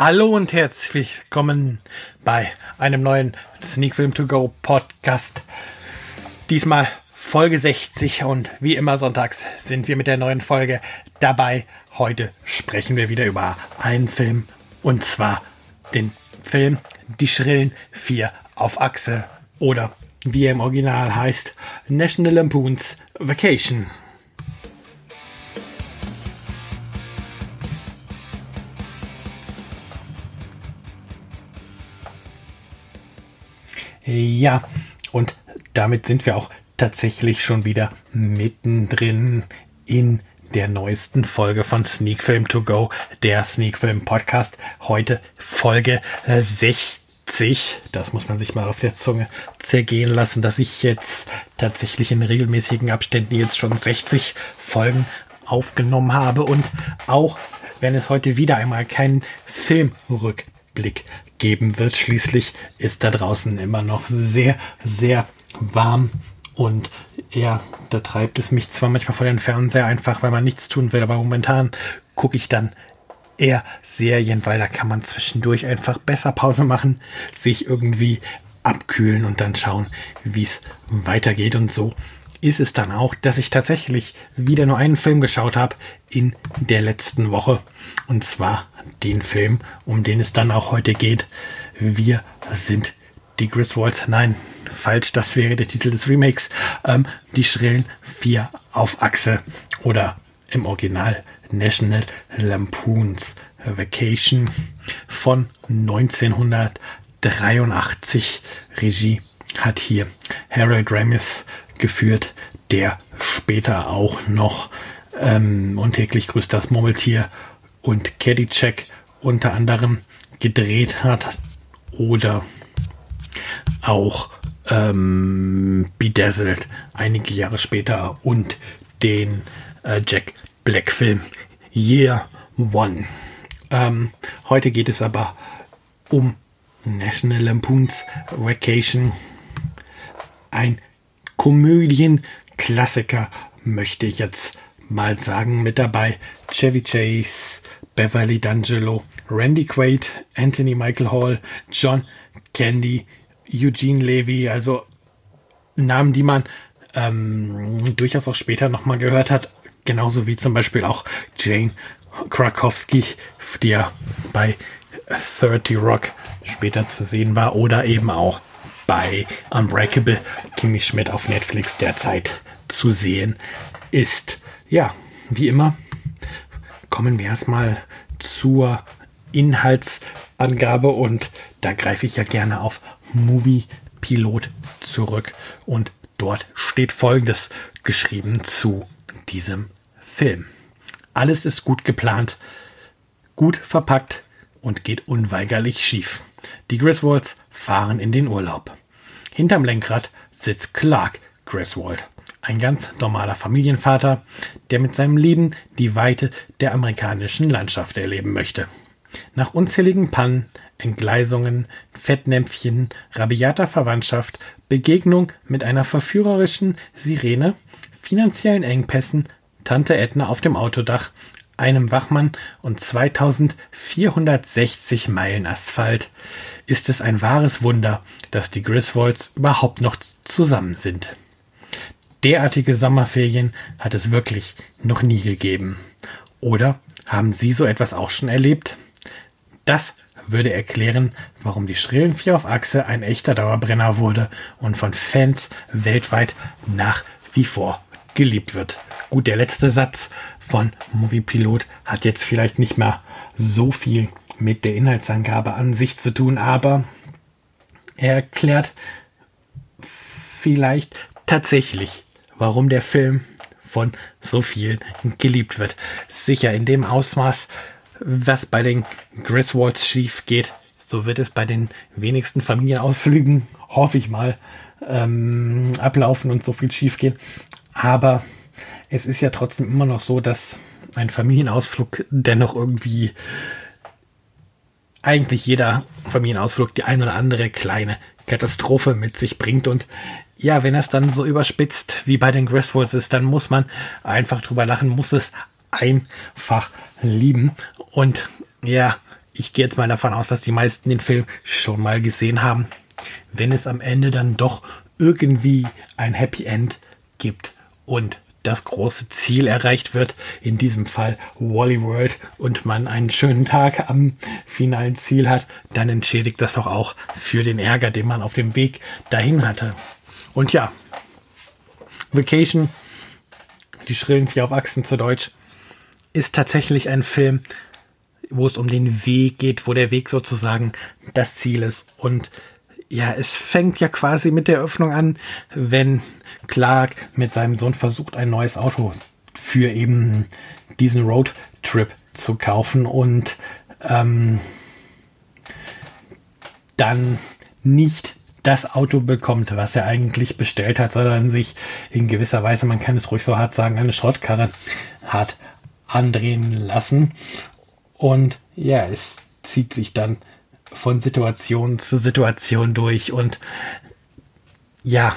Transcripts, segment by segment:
Hallo und herzlich willkommen bei einem neuen Sneak Film To Go Podcast. Diesmal Folge 60 und wie immer sonntags sind wir mit der neuen Folge dabei. Heute sprechen wir wieder über einen Film und zwar den Film Die Schrillen 4 auf Achse oder wie er im Original heißt National Lampoons Vacation. Ja, und damit sind wir auch tatsächlich schon wieder mittendrin in der neuesten Folge von Sneak Film To Go, der Sneak Film Podcast. Heute Folge 60. Das muss man sich mal auf der Zunge zergehen lassen, dass ich jetzt tatsächlich in regelmäßigen Abständen jetzt schon 60 Folgen aufgenommen habe und auch wenn es heute wieder einmal keinen Filmrückblick geben wird. Schließlich ist da draußen immer noch sehr, sehr warm und ja, da treibt es mich zwar manchmal vor den Fernseher einfach, weil man nichts tun will, aber momentan gucke ich dann eher Serien, weil da kann man zwischendurch einfach besser Pause machen, sich irgendwie abkühlen und dann schauen, wie es weitergeht und so ist es dann auch, dass ich tatsächlich wieder nur einen Film geschaut habe in der letzten Woche. Und zwar den Film, um den es dann auch heute geht. Wir sind die Griswolds. Nein, falsch, das wäre der Titel des Remakes. Ähm, die Schrillen 4 auf Achse oder im Original National Lampoons Vacation von 1983. Regie hat hier Harold Ramis geführt, der später auch noch ähm, und täglich grüßt das Murmeltier und Caddyshack unter anderem gedreht hat oder auch ähm, Bedazzled einige Jahre später und den äh, Jack Black Film Year One. Ähm, heute geht es aber um National Lampoons Vacation, ein Komödienklassiker, möchte ich jetzt mal sagen. Mit dabei Chevy Chase, Beverly D'Angelo, Randy Quaid, Anthony Michael Hall, John Candy, Eugene Levy, also Namen, die man ähm, durchaus auch später nochmal gehört hat, genauso wie zum Beispiel auch Jane Krakowski, die ja bei 30 Rock später zu sehen war, oder eben auch bei Unbreakable Kimi Schmidt auf Netflix derzeit zu sehen ist. Ja, wie immer kommen wir erstmal zur Inhaltsangabe und da greife ich ja gerne auf Movie Pilot zurück und dort steht folgendes geschrieben zu diesem Film. Alles ist gut geplant, gut verpackt und geht unweigerlich schief. Die Griswolds fahren in den Urlaub. Hinterm Lenkrad sitzt Clark Griswold, ein ganz normaler Familienvater, der mit seinem Leben die Weite der amerikanischen Landschaft erleben möchte. Nach unzähligen Pannen, Entgleisungen, Fettnäpfchen, rabiater Verwandtschaft, Begegnung mit einer verführerischen Sirene, finanziellen Engpässen, Tante Edna auf dem Autodach, einem Wachmann und 2460 Meilen Asphalt ist es ein wahres Wunder, dass die Griswolds überhaupt noch zusammen sind. Derartige Sommerferien hat es wirklich noch nie gegeben. Oder haben Sie so etwas auch schon erlebt? Das würde erklären, warum die Schrillen 4 auf Achse ein echter Dauerbrenner wurde und von Fans weltweit nach wie vor geliebt wird. Gut, der letzte Satz von Movie Pilot hat jetzt vielleicht nicht mehr so viel mit der Inhaltsangabe an sich zu tun, aber er erklärt vielleicht tatsächlich, warum der Film von so vielen geliebt wird. Sicher in dem Ausmaß, was bei den Griswolds schief geht, so wird es bei den wenigsten Familienausflügen, hoffe ich mal, ähm, ablaufen und so viel schief gehen. Aber es ist ja trotzdem immer noch so, dass ein Familienausflug dennoch irgendwie eigentlich jeder Familienausflug die ein oder andere kleine Katastrophe mit sich bringt. Und ja, wenn es dann so überspitzt wie bei den Griswolds ist, dann muss man einfach drüber lachen, muss es einfach lieben. Und ja, ich gehe jetzt mal davon aus, dass die meisten den Film schon mal gesehen haben, wenn es am Ende dann doch irgendwie ein Happy End gibt und das große Ziel erreicht wird, in diesem Fall Wally World, und man einen schönen Tag am finalen Ziel hat, dann entschädigt das doch auch für den Ärger, den man auf dem Weg dahin hatte. Und ja, Vacation, die schrillen vier auf Achsen zu Deutsch, ist tatsächlich ein Film, wo es um den Weg geht, wo der Weg sozusagen das Ziel ist. Und ja, es fängt ja quasi mit der Öffnung an, wenn Clark mit seinem Sohn versucht, ein neues Auto für eben diesen Roadtrip zu kaufen und ähm, dann nicht das Auto bekommt, was er eigentlich bestellt hat, sondern sich in gewisser Weise, man kann es ruhig so hart sagen, eine Schrottkarre hat andrehen lassen. Und ja, es zieht sich dann von Situation zu Situation durch und ja,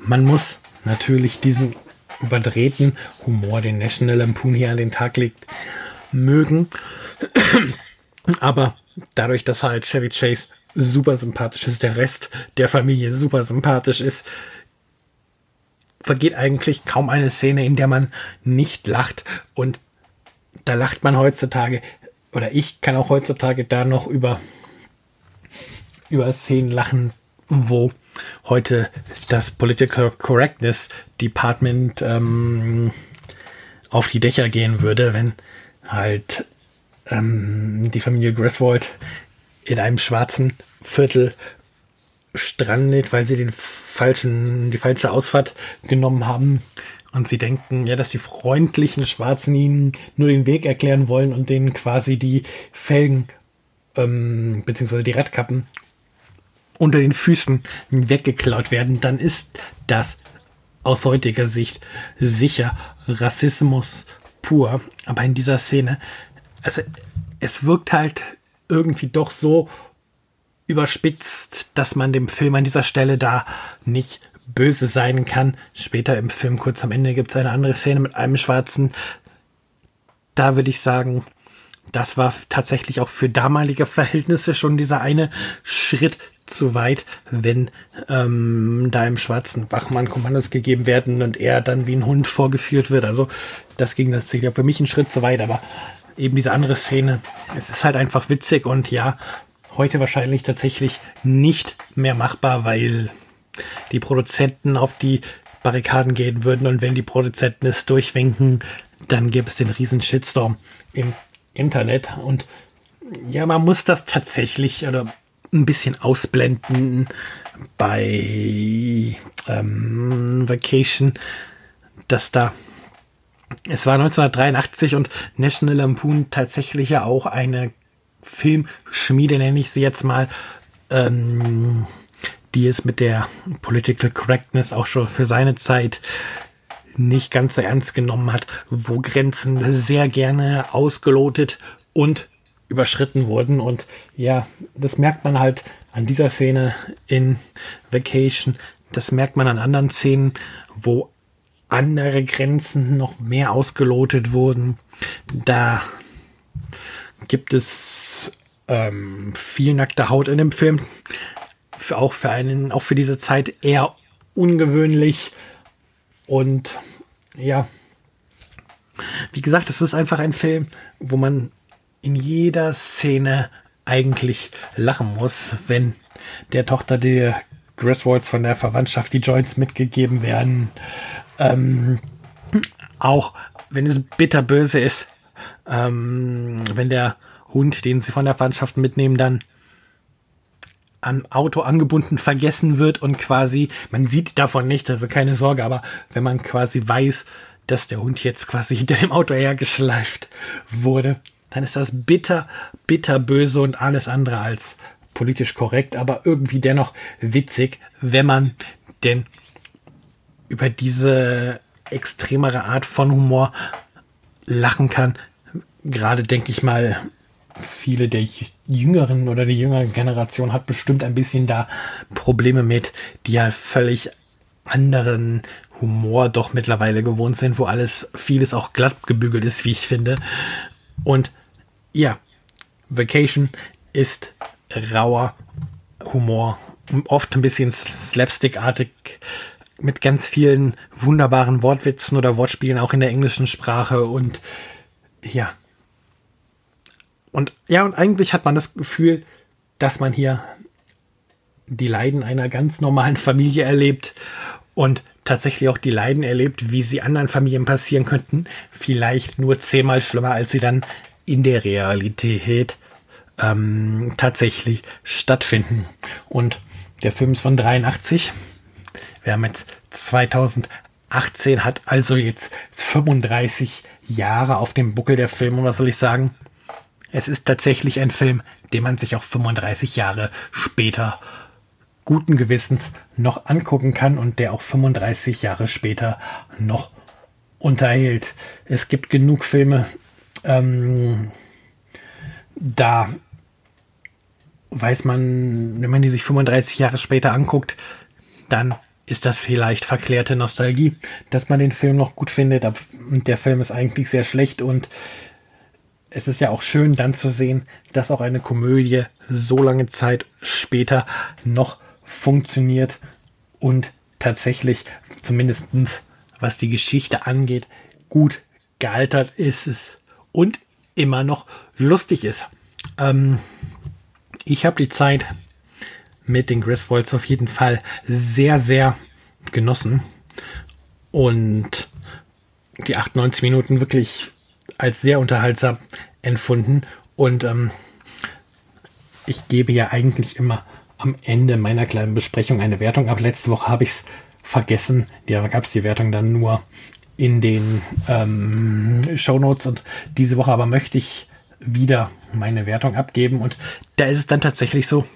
man muss natürlich diesen überdrehten Humor, den National Lampoon hier an den Tag legt, mögen. Aber dadurch, dass halt Chevy Chase super sympathisch ist, der Rest der Familie super sympathisch ist, vergeht eigentlich kaum eine Szene, in der man nicht lacht. Und da lacht man heutzutage, oder ich kann auch heutzutage da noch über, über Szenen lachen, wo heute das Political Correctness Department ähm, auf die Dächer gehen würde, wenn halt ähm, die Familie Griswold in einem schwarzen Viertel strandet, weil sie den falschen, die falsche Ausfahrt genommen haben. Und sie denken, ja, dass die freundlichen Schwarzen ihnen nur den Weg erklären wollen und denen quasi die Felgen ähm, beziehungsweise die Radkappen unter den Füßen weggeklaut werden, dann ist das aus heutiger Sicht sicher Rassismus pur. Aber in dieser Szene, also es wirkt halt irgendwie doch so überspitzt, dass man dem Film an dieser Stelle da nicht böse sein kann. Später im Film, kurz am Ende, gibt es eine andere Szene mit einem Schwarzen. Da würde ich sagen, das war tatsächlich auch für damalige Verhältnisse schon dieser eine Schritt zu weit, wenn ähm, da im schwarzen Wachmann Kommandos gegeben werden und er dann wie ein Hund vorgeführt wird. Also das ging tatsächlich für mich einen Schritt zu weit, aber eben diese andere Szene, es ist halt einfach witzig und ja, heute wahrscheinlich tatsächlich nicht mehr machbar, weil die Produzenten auf die Barrikaden gehen würden und wenn die Produzenten es durchwinken, dann gäbe es den riesen Shitstorm im Internet. Und ja, man muss das tatsächlich oder ein bisschen ausblenden bei ähm, Vacation, dass da es war 1983 und National Lampoon tatsächlich ja auch eine Filmschmiede, nenne ich sie jetzt mal, ähm, die es mit der Political Correctness auch schon für seine Zeit nicht ganz so ernst genommen hat, wo Grenzen sehr gerne ausgelotet und überschritten wurden. Und ja, das merkt man halt an dieser Szene in Vacation. Das merkt man an anderen Szenen, wo andere Grenzen noch mehr ausgelotet wurden. Da gibt es ähm, viel nackte Haut in dem Film. Auch für einen, auch für diese Zeit eher ungewöhnlich. Und ja, wie gesagt, es ist einfach ein Film, wo man in jeder Szene eigentlich lachen muss, wenn der Tochter der Griswolds von der Verwandtschaft die Joints mitgegeben werden. Ähm, auch wenn es bitterböse ist, ähm, wenn der Hund, den sie von der Verwandtschaft mitnehmen, dann am Auto angebunden vergessen wird und quasi, man sieht davon nichts, also keine Sorge, aber wenn man quasi weiß, dass der Hund jetzt quasi hinter dem Auto hergeschleift wurde, dann ist das bitter, bitter böse und alles andere als politisch korrekt, aber irgendwie dennoch witzig, wenn man denn über diese extremere Art von Humor lachen kann. Gerade denke ich mal, viele der jüngeren oder die jüngere Generation hat bestimmt ein bisschen da Probleme mit, die ja völlig anderen Humor doch mittlerweile gewohnt sind, wo alles, vieles auch glatt gebügelt ist, wie ich finde. Und ja, Vacation ist rauer Humor, oft ein bisschen slapstickartig, mit ganz vielen wunderbaren Wortwitzen oder Wortspielen auch in der englischen Sprache und ja. Und ja, und eigentlich hat man das Gefühl, dass man hier die Leiden einer ganz normalen Familie erlebt und tatsächlich auch die Leiden erlebt, wie sie anderen Familien passieren könnten, vielleicht nur zehnmal schlimmer, als sie dann in der Realität ähm, tatsächlich stattfinden. Und der Film ist von 83. Wir haben jetzt 2018, hat also jetzt 35 Jahre auf dem Buckel der Film. Und was soll ich sagen? Es ist tatsächlich ein Film, den man sich auch 35 Jahre später guten Gewissens noch angucken kann und der auch 35 Jahre später noch unterhält. Es gibt genug Filme, ähm, da weiß man, wenn man die sich 35 Jahre später anguckt, dann ist das vielleicht verklärte Nostalgie, dass man den Film noch gut findet, der Film ist eigentlich sehr schlecht und es ist ja auch schön dann zu sehen, dass auch eine Komödie so lange Zeit später noch funktioniert und tatsächlich zumindestens was die Geschichte angeht, gut gealtert ist es und immer noch lustig ist. Ähm, ich habe die Zeit mit den Griswolds auf jeden Fall sehr, sehr genossen und die 98 Minuten wirklich als sehr unterhaltsam empfunden und ähm, ich gebe ja eigentlich immer am Ende meiner kleinen Besprechung eine Wertung ab. Letzte Woche habe ich es vergessen. Da gab es die Wertung dann nur in den ähm, Show Notes und diese Woche aber möchte ich wieder meine Wertung abgeben und da ist es dann tatsächlich so.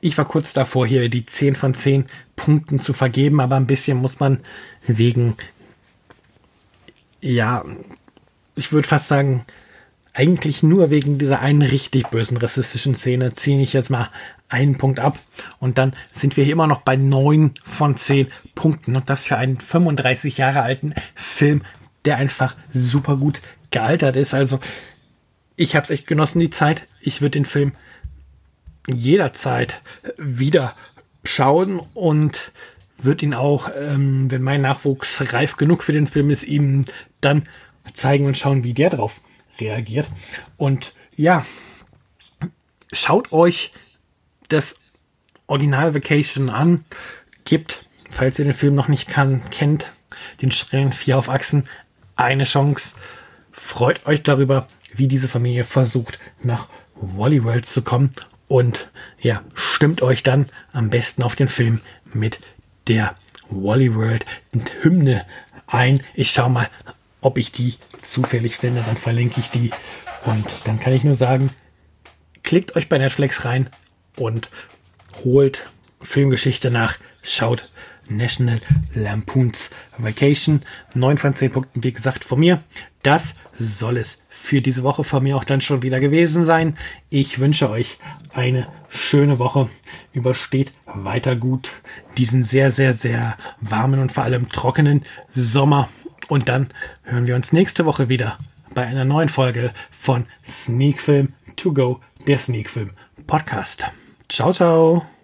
Ich war kurz davor, hier die 10 von 10 Punkten zu vergeben, aber ein bisschen muss man wegen, ja, ich würde fast sagen, eigentlich nur wegen dieser einen richtig bösen rassistischen Szene ziehe ich jetzt mal einen Punkt ab und dann sind wir hier immer noch bei neun von zehn Punkten und das für einen 35 Jahre alten Film, der einfach super gut gealtert ist. Also ich habe es echt genossen die Zeit. Ich würde den Film jederzeit wieder schauen und würde ihn auch, ähm, wenn mein Nachwuchs reif genug für den Film ist, ihm dann zeigen und schauen, wie der drauf reagiert. Und ja, schaut euch das Original Vacation an. Gebt, falls ihr den Film noch nicht kann, kennt, den Strähnen vier auf Achsen eine Chance. Freut euch darüber, wie diese Familie versucht, nach Wally World zu kommen. Und ja, stimmt euch dann am besten auf den Film mit der Wally World Hymne ein. Ich schau mal, ob ich die zufällig finde, dann verlinke ich die. Und dann kann ich nur sagen, klickt euch bei Netflix rein und holt Filmgeschichte nach, schaut National Lampoons Vacation. 9 von 10 Punkten, wie gesagt, von mir. Das soll es für diese Woche von mir auch dann schon wieder gewesen sein. Ich wünsche euch eine schöne Woche. Übersteht weiter gut diesen sehr, sehr, sehr warmen und vor allem trockenen Sommer. Und dann hören wir uns nächste Woche wieder bei einer neuen Folge von Sneak Film To Go, der Sneak Film Podcast. Ciao, ciao.